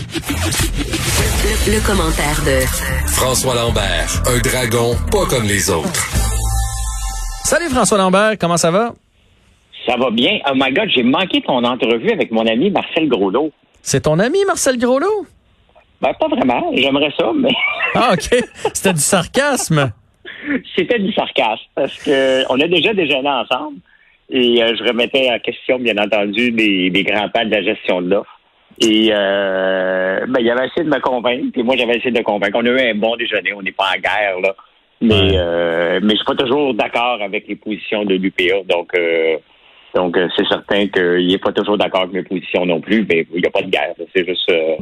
Le, le commentaire de François Lambert, un dragon pas comme les autres. Salut François Lambert, comment ça va? Ça va bien. Oh my God, j'ai manqué ton entrevue avec mon ami Marcel Groslot. C'est ton ami Marcel Groslot? Ben, pas vraiment. J'aimerais ça, mais Ah, OK. C'était du sarcasme. c'était du sarcasme parce que on a déjà déjeuné ensemble et euh, je remettais en question, bien entendu, des, des grands pas de la gestion de l'offre. Et euh, ben, il avait essayé de me convaincre, puis moi j'avais essayé de le convaincre. On a eu un bon déjeuner, on n'est pas en guerre, là. Mais, euh, mais je suis pas toujours d'accord avec les positions de l'UPA. Donc, euh, donc euh, c'est certain qu'il n'est pas toujours d'accord avec mes positions non plus. Mais il n'y a pas de guerre. C'est juste, euh,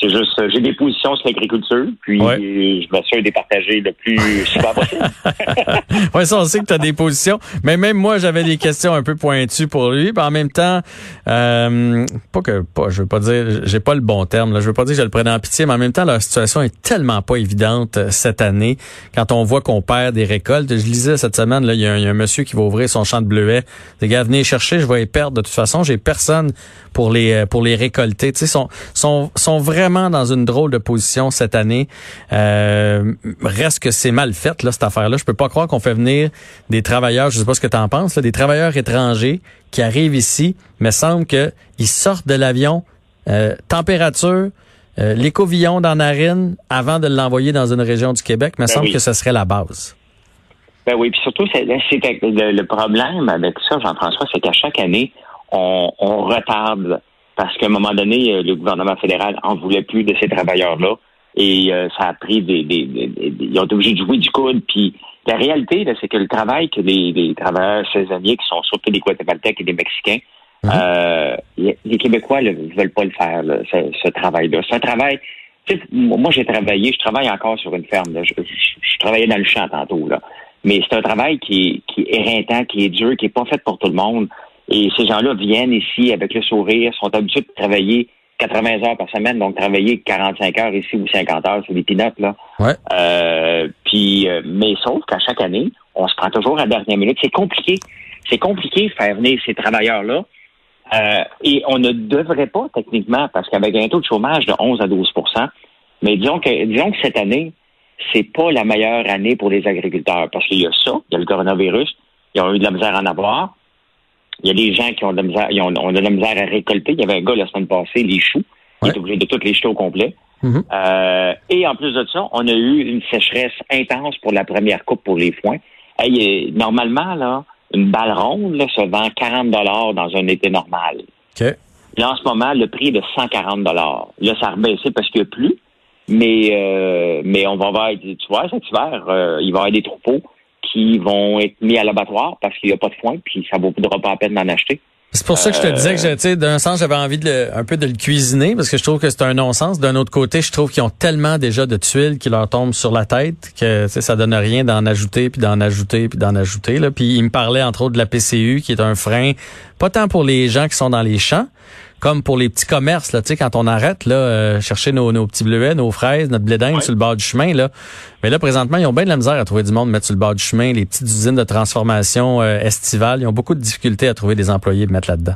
c'est juste, euh, j'ai des positions sur l'agriculture, puis Ouais. je m'assure de les partager le plus souvent possible. Ouais, ça, on sait que tu as des positions. Mais même moi, j'avais des questions un peu pointues pour lui. Puis en même temps, euh, pas que, pas, je veux pas dire, j'ai pas le bon terme, là. Je veux pas dire que je le prenais en pitié, mais en même temps, leur situation est tellement pas évidente euh, cette année. Quand on voit qu'on perd des récoltes. Je lisais cette semaine, là, il y, a un- il y a un monsieur qui va ouvrir son champ de bleuets. Les gars, venez chercher, je vais les perdre de toute façon. J'ai personne pour les, euh, pour les récolter. Tu sais, sont, sont, sont vraiment dans une drôle de position cette année. Euh, reste que c'est mal fait, là, cette affaire-là. Je peux pas croire qu'on fait venir des travailleurs, je sais pas ce que tu en penses, là, des travailleurs étrangers qui arrivent ici, mais semble que ils sortent de l'avion, euh, température, euh, l'écouvillon dans la narine avant de l'envoyer dans une région du Québec, mais Ben semble oui. que ce serait la base. Ben oui, puis surtout, c'est, le, le problème avec ça, Jean-François, c'est qu'à chaque année, on, on retarde parce qu'à un moment donné, euh, le gouvernement fédéral en voulait plus de ces travailleurs-là. Et euh, ça a pris des, des, des- des- Ils ont été obligés de jouer du coude. Puis la réalité, c'est que le travail que les, travailleurs saisonniers, qui sont surtout des Guatémaltèques et des Mexicains, euh, y- les Québécois ne veulent pas le faire, là, ce, ce travail-là. C'est un travail. moi, j'ai travaillé, je travaille encore sur une ferme. là. Je, je- je travaillais dans le champ tantôt. Là. Mais c'est un travail qui est, qui est éreintant, qui est dur, qui est pas fait pour tout le monde. Et ces gens-là viennent ici avec le sourire, sont habitués de travailler 80 heures par semaine, donc travailler 45 heures ici ou 50 heures, c'est des pinottes, là. Ouais. Euh, puis, euh, mais sauf qu'à chaque année, on se prend toujours à la dernière minute. C'est compliqué. C'est compliqué de faire venir ces travailleurs-là. Euh, et on ne devrait pas, techniquement, parce qu'avec un taux de chômage de 11 à 12% mais disons que, disons que cette année, c'est pas la meilleure année pour les agriculteurs, parce qu'il y a ça, il y a le coronavirus, ils ont eu de la misère à en avoir. Il y a des gens qui ont de la misère, ils ont, ont de la misère à récolter. Il y avait un gars la semaine passée, les choux, Ouais. est obligé de toutes les jeter au complet. Mhm. Euh, et en plus de ça, on a eu une sécheresse intense pour la première coupe pour les foins. Hey, euh, normalement, là, une balle ronde là, se vend 40 dans un été normal. Là, en ce moment, le prix est de 140 Là, ça a rebaissé parce qu'il n'y a plus. Mais, euh, mais on va avoir, tu vois, cet hiver, euh, il va y avoir des troupeaux qui vont être mis à l'abattoir parce qu'il n'y a pas de foin, puis ça ne vaudra pas la peine d'en acheter. C'est pour ça que je te disais que, tu sais, d'un sens, j'avais envie de le- un peu de le cuisiner parce que je trouve que c'est un non-sens. D'un autre côté, je trouve qu'ils ont tellement déjà de tuiles qui leur tombent sur la tête que, ça donne rien d'en ajouter puis d'en ajouter puis d'en ajouter, là. Puis il me parlait, entre autres, de la PCU qui est un frein, pas tant pour les gens qui sont dans les champs, comme pour les petits commerces, là, tu sais, quand on arrête, là, euh, chercher nos, nos petits bleuets, nos fraises, notre blé d'Inde sur le bord du chemin, là. Mais là, présentement, ils ont bien de la misère à trouver du monde, mettre sur le bord du chemin. Les petites usines de transformation euh, estivales, ils ont beaucoup de difficultés à trouver des employés de mettre là-dedans.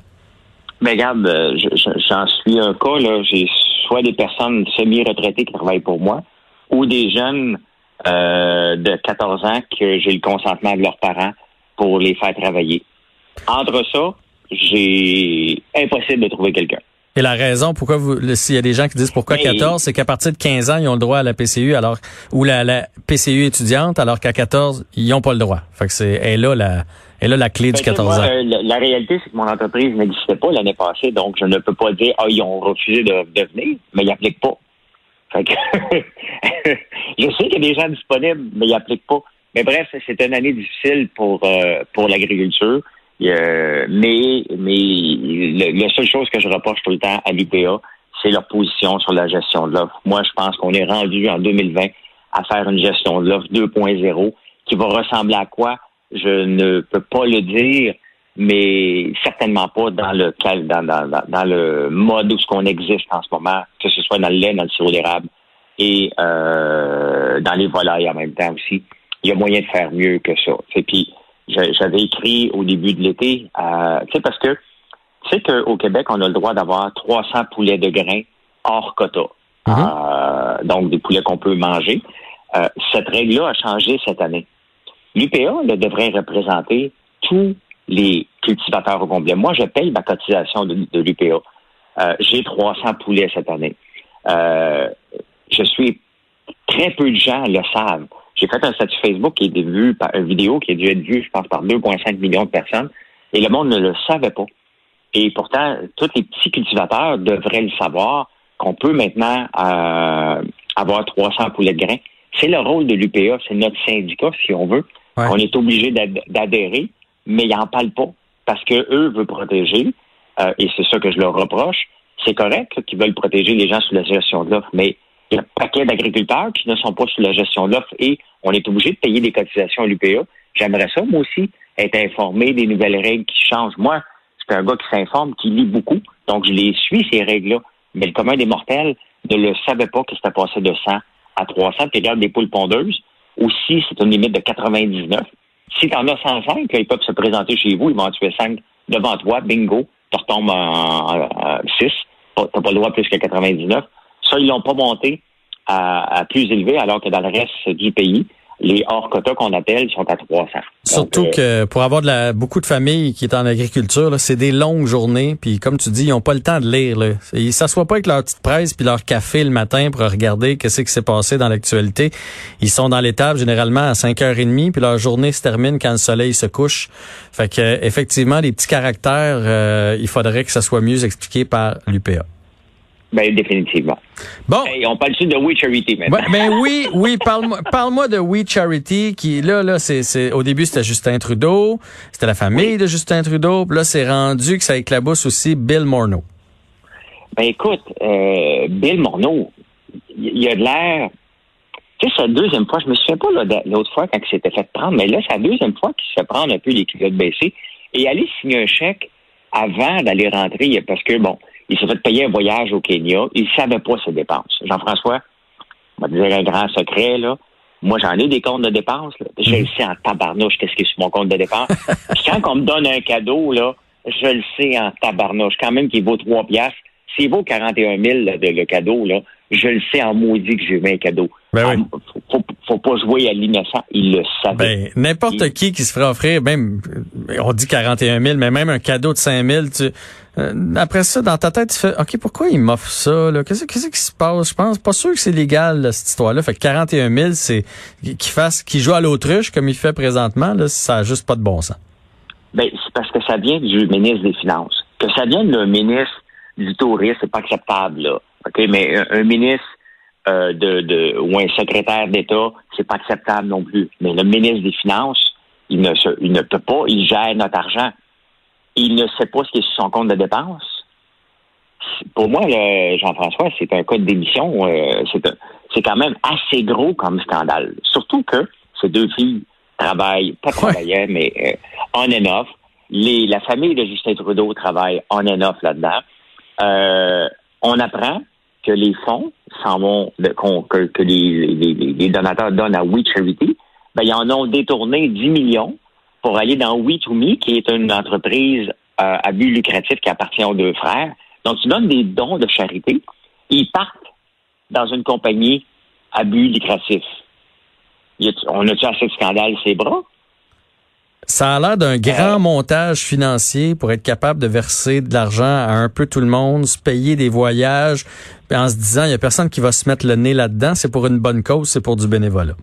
Mais regarde, euh, je- je- j'en suis un cas, là. J'ai soit des personnes semi-retraitées qui travaillent pour moi, ou des jeunes euh, de 14 ans que j'ai le consentement de leurs parents pour les faire travailler. Entre ça, j'ai impossible de trouver quelqu'un. Et la raison pourquoi vous, s'il y a des gens qui disent pourquoi Mais- 14, c'est qu'à partir de 15 ans, ils ont le droit à la PCU, alors, ou la, la PCU étudiante, alors qu'à 14, ils n'ont pas le droit. Fait que c'est, elle là la, elle là la clé du Ben, tu sais, 14 moi, ans. euh, la, la réalité, c'est que mon entreprise n'existait pas l'année passée, donc je ne peux pas dire ah ils ont refusé de, de venir, mais ils n'appliquent pas. Fait que je sais qu'il y a des gens disponibles, mais ils n'appliquent pas. Mais bref, c'est une année difficile pour euh, pour l'agriculture. Euh, mais mais le- la seule chose que je reproche tout le temps à l'UPA, c'est leur position sur la gestion de l'offre. Moi, je pense qu'on est rendu en 2020 à faire une gestion de l'offre 2.0 qui va ressembler à quoi? Je ne peux pas le dire, mais certainement pas dans le dans, dans, le mode où ce qu'on existe en ce moment, que ce soit dans le lait, dans le sirop d'érable et euh, dans les volailles en même temps aussi. Il y a moyen de faire mieux que ça. Et puis j'avais écrit au début de l'été, euh, tu sais, parce que tu sais qu'au Québec, on a le droit d'avoir 300 poulets de grains hors quota. Uh-huh. Euh, donc des poulets qu'on peut manger. Euh, cette règle-là a changé cette année. L'UPA devrait représenter tous les cultivateurs au complet. Moi, je paye ma cotisation de, l'UPA. Euh, j'ai 300 poulets cette année. Je suis très peu de gens le savent. J'ai fait un statut Facebook qui est vu par une vidéo qui a dû être vue, je pense, par 2,5 millions de personnes, et le monde ne le savait pas. Et pourtant, tous les petits cultivateurs devraient le savoir qu'on peut maintenant euh, avoir 300 poulets de grains. C'est le rôle de l'UPA, c'est notre syndicat, si on veut. On est obligé d'adhérer mais ils n'en parlent pas parce que eux veulent protéger, euh, et c'est ça que je leur reproche. C'est correct qu'ils veulent protéger les gens sous la gestion de l'offre, mais il y a un paquet d'agriculteurs qui ne sont pas sous la gestion de l'offre et on est obligé de payer des cotisations à l'UPA. J'aimerais ça, moi aussi, être informé des nouvelles règles qui changent. Moi, c'est un gars qui s'informe, qui lit beaucoup, donc je les suis, ces règles-là. Mais le commun des mortels ne le savait pas que c'était passé de 100 à 300. Puis regarde des poules pondeuses, aussi, c'est une limite de 99. Si tu en as 105, ils peuvent se présenter chez vous, ils vont en tuer 5 devant toi, bingo, tu retombes en, 6. Tu n'as pas le droit plus que 99. Ça, ils l'ont pas monté à, plus élevé, alors que dans le reste du pays, les hors quotas qu'on appelle sont à 300. Surtout euh, que pour avoir de la, beaucoup de familles qui est en agriculture, c'est des longues journées. Puis comme tu dis, ils n'ont pas le temps de lire. Là. Ils s'assoient pas avec leur petite presse puis leur café le matin pour regarder qu'est-ce qui s'est passé dans l'actualité. Ils sont dans l'étable généralement à 5h30 puis leur journée se termine quand le soleil se couche. Fait que effectivement, les petits caractères, euh, il faudrait que ça soit mieux expliqué par l'UPA. Ben, définitivement. Bon. on parle-tu de We Charity maintenant? ben oui, oui, parle-moi parle de We Charity, qui, là, là, c'est, au début, c'était Justin Trudeau, c'était la famille de Justin Trudeau, puis là, c'est rendu que ça éclabousse aussi Bill Morneau. Ben, écoute, euh, Bill Morneau, il y a de l'air, tu sais, c'est la deuxième fois, je me souviens pas, l'autre fois, quand il s'était fait prendre, mais là, c'est la deuxième fois qu'il se fait prendre un peu les culottes baissées et aller signer un chèque avant d'aller rentrer, parce que, bon, il s'est fait payer un voyage au Kenya. Il ne savait pas ses dépenses. Jean-François, on va dire un grand secret, là. Moi, j'en ai des comptes de dépenses. Là. Je le mhm. sais en tabarnouche qu'est-ce qui est sur mon compte de dépenses. quand on me donne un cadeau, là, je le sais en tabarnouche. Quand même qu'il vaut 3 piastres. S'il vaut 41 000 le cadeau, là, je le sais en maudit que j'ai eu un cadeau. Ben ah, faut, faut, pas jouer à l'innocent. Il le savait. Ben, n'importe qui qui se ferait offrir, même, on dit 41 000, mais même un cadeau de 5 000, tu, euh, après ça, dans ta tête, tu fais, OK, pourquoi il m'offre ça? Qu'est-ce, qu'est-ce qui se passe? Je pense pas sûr que c'est légal, cette histoire-là. Fait que 41 000, c'est qu'il fasse, qu'il joue à l'autruche comme il fait présentement, là, ça n'a juste pas de bon sens. Ben, c'est parce que ça vient du ministre des Finances. Que ça vienne le ministre du tourisme, c'est pas acceptable, là. OK, mais un, ministre euh, de, de, ou un secrétaire d'État, c'est pas acceptable non plus. Mais le ministre des Finances, il ne, se, il ne peut pas, il gère notre argent il ne sait pas ce qui est sur son compte de dépenses. Pour moi, Jean-François, c'est un cas de démission. Euh, c'est quand même assez gros comme scandale. Surtout que ces deux filles travaillent, pas travaillaient, mais euh, on and off. Les, la famille de Justin Trudeau travaille on and off là-dedans. Euh, on apprend que les fonds s'en vont, que, les, donateurs donnent à We Charity, ben, ils en ont détourné 10 millions pour aller dans We to Me, qui est une entreprise euh, à but lucratif qui appartient aux deux frères. Donc, tu donnes des dons de charité, ils partent dans une compagnie à but lucratif. on a-tu assez de scandale ces bras? Ça a l'air d'un grand euh. montage financier pour être capable de verser de l'argent à un peu tout le monde, se payer des voyages, en se disant, il n'y a personne qui va se mettre le nez là-dedans, c'est pour une bonne cause, c'est pour du bénévolat.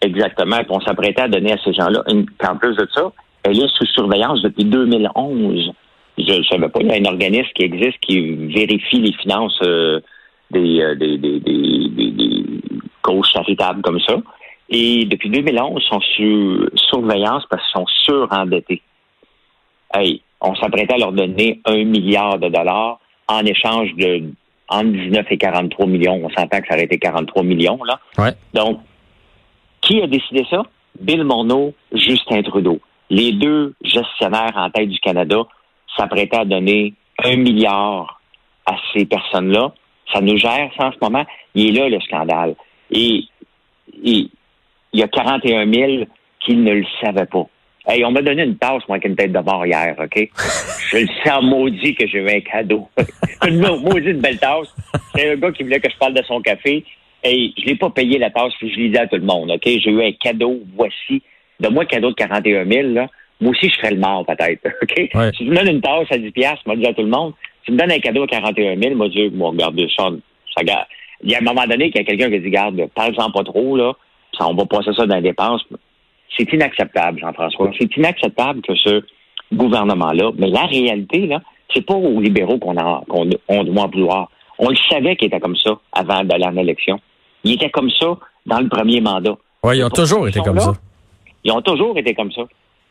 Exactement. Puis on s'apprêtait à donner à ces gens-là. En plus de ça, elle est sous surveillance depuis 2011. Je ne savais pas, il y a un organisme qui existe qui vérifie les finances euh, euh, des, des, des, des, causes charitables comme ça. Et depuis 2011, ils sont sous surveillance parce qu'ils sont surendettés. Hey, on s'apprêtait à leur donner un milliard de dollars en échange de entre 19 et 43 millions. On s'entend que ça aurait été 43 millions, là. Ouais. Donc, qui a décidé ça? Bill Morneau, Justin Trudeau. Les deux gestionnaires en tête du Canada s'apprêtaient à donner un milliard à ces personnes-là. Ça nous gère, ça, en ce moment. Il est là, le scandale. Et, et il y a 41 000 qui ne le savaient pas. Hey, on m'a donné une tasse, moi, avec une tête de mort hier, OK? Je le sens maudit que j'ai eu un cadeau. une maudite belle tasse. C'est un gars qui voulait que je parle de son café. Et je l'ai pas payé la tasse, puis je l'ai dit à tout le monde, OK? J'ai eu un cadeau, voici. De moi, cadeau de 41 000, là. Moi aussi, je ferais le mort, peut-être, OK? Ouais. Si tu me donnes une tasse à 10 piastres, je dis à tout le monde. Si tu me donnes un cadeau à 41 000, moi, je dis, moi, regarde, ça, ça. Il y a un moment donné qu'il y a quelqu'un qui a dit, garde, parle-en pas trop, là. Ça, on va passer ça dans les dépenses. C'est inacceptable, Jean-François. C'est inacceptable que ce gouvernement-là, mais la réalité, là, c'est pas aux libéraux qu'on a- qu'on on doit en vouloir. On le savait qu'il était comme ça avant d'aller en élection. Il était comme ça dans le premier mandat. Oui, ils ont toujours été comme là? ça. Ils ont toujours été comme ça.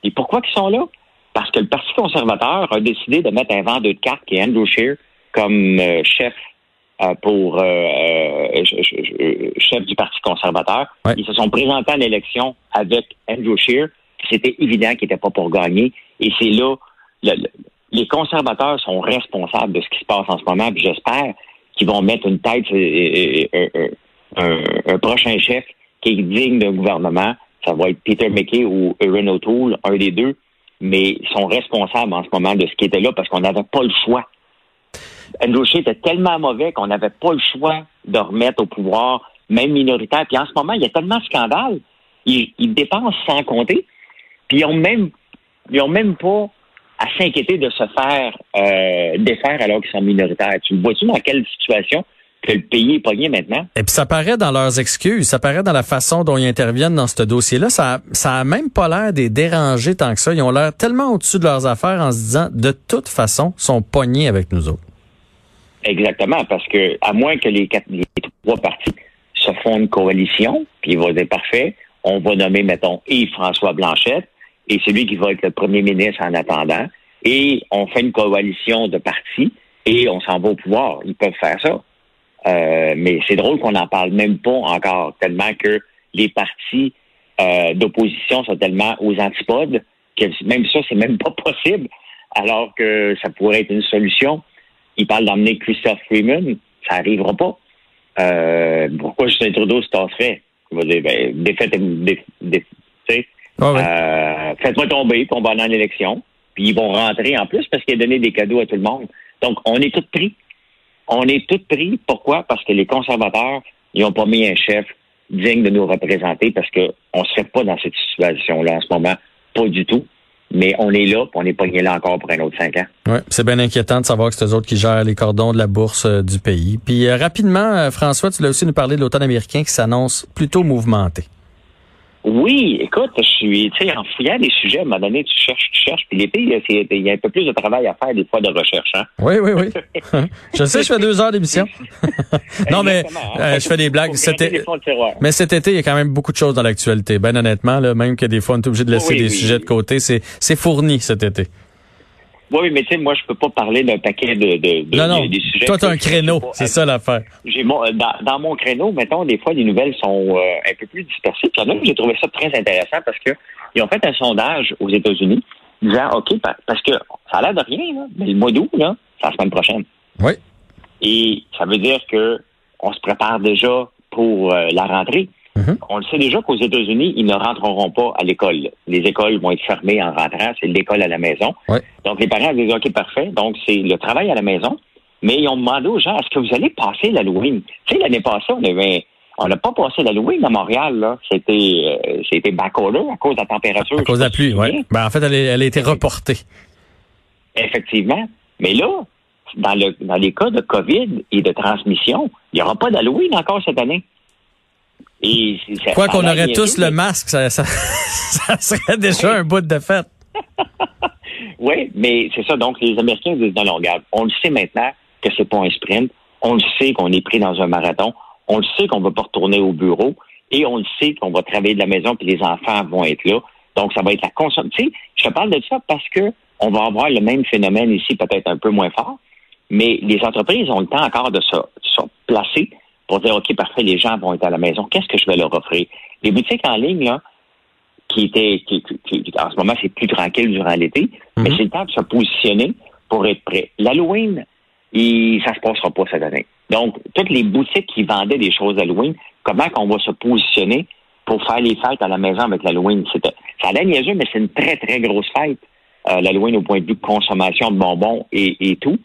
Et pourquoi ils sont là? Parce que le Parti conservateur a décidé de mettre un vendeur de cartes qui est Andrew Scheer comme euh, chef pour euh, euh, ch- ch- ch- chef du Parti conservateur. Ouais. Ils se sont présentés en élection avec Andrew Scheer. C'était évident qu'il n'était pas pour gagner. Et c'est là, le- le- les conservateurs sont responsables de ce qui se passe en ce moment. J'espère qu'ils vont mettre une tête, euh, euh, euh, un, un prochain chef qui est digne d'un gouvernement. Ça va être Peter McKay ou Erin O'Toole, un des deux. Mais ils sont responsables en ce moment de ce qui était là parce qu'on n'avait pas le choix. Andrew Scheer était tellement mauvais qu'on n'avait pas le choix de remettre au pouvoir, même minoritaire. Puis en ce moment, il y a tellement de scandales. Ils, ils dépensent sans compter. Puis ils ont même, ils même pas à s'inquiéter de se faire euh, défaire alors qu'ils sont minoritaires. Tu vois-tu dans quelle situation que le pays est pogné maintenant? Et puis ça paraît dans leurs excuses, ça paraît dans la façon dont ils interviennent dans ce dossier-là. Ça, ça a même pas l'air des déranger tant que ça. Ils ont l'air tellement au-dessus de leurs affaires en se disant, de toute façon, sont pognés avec nous autres. Exactement, parce que à moins que les, quatre, les trois partis se font une coalition, puis il va dire parfait, on va nommer, mettons, Yves-François Blanchette, et celui qui va être le premier ministre en attendant, et on fait une coalition de partis, et on s'en va au pouvoir. Ils peuvent faire ça. Euh, mais c'est drôle qu'on n'en parle même pas encore, tellement que les partis euh, d'opposition sont tellement aux antipodes que même ça, c'est même pas possible, alors que ça pourrait être une solution. Ils parlent d'emmener Christophe Freeman, ça n'arrivera pas. Euh, pourquoi Justin Trudeau se tasserait? Il va dire, ben, défaite, Ah euh, faites-moi tomber, puis on va aller en élection. Puis ils vont rentrer en plus parce qu'il a donné des cadeaux à tout le monde. Donc, on est tous pris. On est tous pris. Pourquoi? Parce que les conservateurs, ils n'ont pas mis un chef digne de nous représenter parce qu'on ne serait pas dans cette situation-là en ce moment. Pas du tout. Mais on est là, puis on est pogné là encore pour un autre cinq ans. Ouais, c'est bien inquiétant de savoir que c'est eux autres qui gèrent les cordons de la bourse euh, du pays. Puis euh, rapidement, euh, François, tu l'as aussi nous parler de l'automne américain qui s'annonce plutôt mouvementé. Oui, écoute, je suis, tu sais, en fouillant des sujets, à un moment donné, tu cherches, tu cherches, puis l'été, il y a un peu plus de travail à faire des fois de recherche, hein. Oui, oui, oui. je sais, je fais deux heures d'émission. non, mais hein. euh, je fais des blagues. C'était- les. Mais cet été, il y a quand même beaucoup de choses dans l'actualité. Ben honnêtement, là, même que des fois, on est obligé de laisser Oui, des oui. sujets de côté, c'est c'est fourni cet été. Oui, mais tu sais, moi, je peux pas parler d'un paquet de, de, de- non, non. de- des sujets. Toi, t'as un créneau. C'est ça l'affaire. J'ai mon, euh, dans, dans mon créneau, mettons, des fois, les nouvelles sont euh, un peu plus dispersées. Puis il y en a, j'ai trouvé ça très intéressant parce que ils ont fait un sondage aux États-Unis disant, OK, pa- parce que ça a l'air de rien, là, mais le mois d'août, là, c'est la semaine prochaine. Oui. Et ça veut dire que on se prépare déjà pour euh, la rentrée. Mhm. On le sait déjà qu'aux États-Unis, ils ne rentreront pas à l'école. Les écoles vont être fermées en rentrant. C'est l'école à la maison. Ouais. Donc, les parents disent, OK, parfait. Donc, c'est le travail à la maison. Mais ils ont demandé aux gens, est-ce que vous allez passer l'Halloween? Tu sais, l'année passée, on avait, on n'a pas passé l'Halloween à Montréal, là. C'était, euh, c'était à cause de la température. À cause de la pluie, oui. Ben, en fait, elle, elle a été reportée. Effectivement. Mais là, dans, le, dans les cas de COVID et de transmission, il n'y aura pas d'Halloween encore cette année. Et ça- Quoi qu'on aurait tous le masque, ça, ça, ça serait déjà un bout de fête. Oui, mais c'est ça. Donc, les Américains disent, non, non, regarde, on le sait maintenant que c'est pas un sprint. On le sait qu'on est pris dans un marathon. On le sait qu'on va pas retourner au bureau. Et on le sait qu'on va travailler de la maison puis les enfants vont être là. Donc, ça va être la consommation. Tu sais, je te parle de ça parce que on va avoir le même phénomène ici, peut-être un peu moins fort. Mais les entreprises ont le temps encore de se, se placer pour dire, OK, parfait, les gens vont être à la maison. Qu'est-ce que je vais leur offrir? Les boutiques en ligne, là, qui étaient, qui, qui- qui- en ce moment, c'est plus tranquille durant l'été, mais Mhm. c'est le temps de se positionner pour être prêt. L'Halloween, il, ça se passera pas cette année. Donc, toutes les boutiques qui vendaient des choses d'Halloween, comment qu'on va se positionner pour faire les fêtes à la maison avec l'Halloween? C'est, ça a l'air niaiseux, mais c'est une très, très grosse fête, euh, l'Halloween au point de vue de consommation de bonbons et, et tout.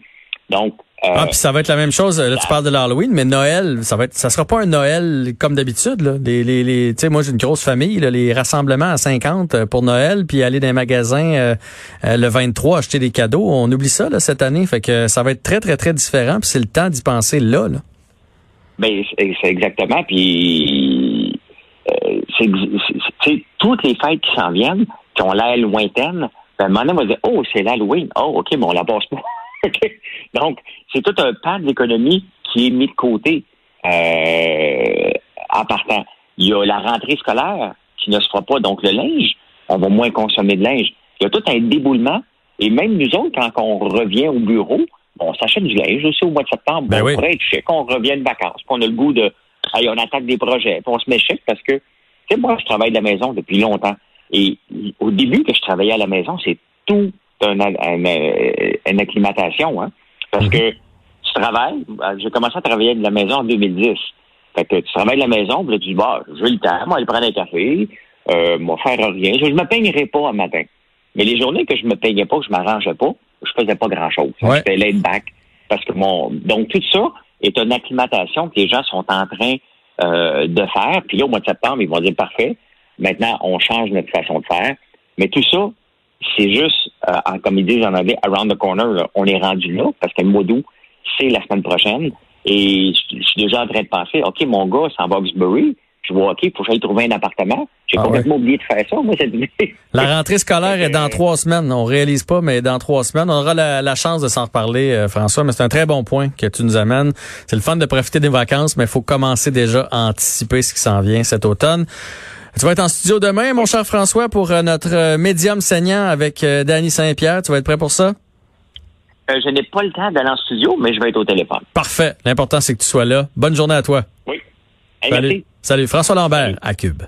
Donc, Ah, puis ça va être la même chose. Là, tu parles de l'Halloween, mais Noël, ça va être, ça sera pas un Noël comme d'habitude. Là. Les, les, les, tu sais, moi j'ai une grosse famille, là, les rassemblements à 50 pour Noël, puis aller dans les magasins euh, euh, le 23 acheter des cadeaux. On oublie ça là, cette année, fait que ça va être très très très différent. Puis c'est le temps d'y penser là. là. Ben, c'est exactement. Puis, euh, c'est toutes les fêtes qui s'en viennent, qui ont l'air lointaines, ben, donné, on va dire, oh, c'est l'Halloween. Oh, OK, mais on la passe pas. Donc, c'est tout un pan de l'économie qui est mis de côté euh, en partant. Il y a la rentrée scolaire qui ne se fera pas, donc le linge, on va moins consommer de linge. Il y a tout un déboulement. Et même nous autres, quand on revient au bureau, on s'achète du linge aussi au mois de septembre. Ben on oui. pourrait être chic, on revient de vacances. Puis on a le goût de, hey, on attaque des projets. Puis on se met chic parce que, tu sais, moi, je travaille de la maison depuis longtemps. Et au début que je travaillais à la maison, c'est tout un, un- un- une acclimatation, hein. Parce que tu travailles, euh, j'ai commencé à travailler de la maison en 2010. Fait que tu travailles de la maison, puis là, tu dis, bah, j'ai le temps, moi, aller prendre un café, euh, moi, faire rien. Je me peignerai pas un matin. Mais les journées que je me peignais pas, que je m'arrangeais pas, je faisais pas grand-chose. Ouais. J'étais laid back. Parce que mon, donc tout ça est une acclimatation que les gens sont en train euh, de faire. Puis là, au mois de septembre, ils vont dire parfait. Maintenant, on change notre façon de faire. Mais tout ça, c'est juste, euh, comme ils disent en anglais, around the corner. là. On est rendu là parce que le mois d'août, c'est la semaine prochaine. Et je je suis déjà en train de penser, OK, mon gars, c'est en Boxbury. Je vois, OK, il faut que j'aille trouver un appartement. J'ai Ah complètement oublié de faire ça, moi, cette année. La rentrée scolaire est dans trois semaines. On réalise pas, mais dans trois semaines, on aura la, la chance de s'en reparler, euh, François. Mais c'est un très bon point que tu nous amènes. C'est le fun de profiter des vacances, mais il faut commencer déjà à anticiper ce qui s'en vient cet automne. Tu vas être en studio demain, mon cher François, pour euh, notre euh, médium saignant avec euh, Danny Saint-Pierre. Tu vas être prêt pour ça? Euh, je n'ai pas le temps d'aller en studio, mais je vais être au téléphone. Parfait. L'important, c'est que tu sois là. Bonne journée à toi. Oui. Hey, Salut. merci. Salut. François Lambert à Cube.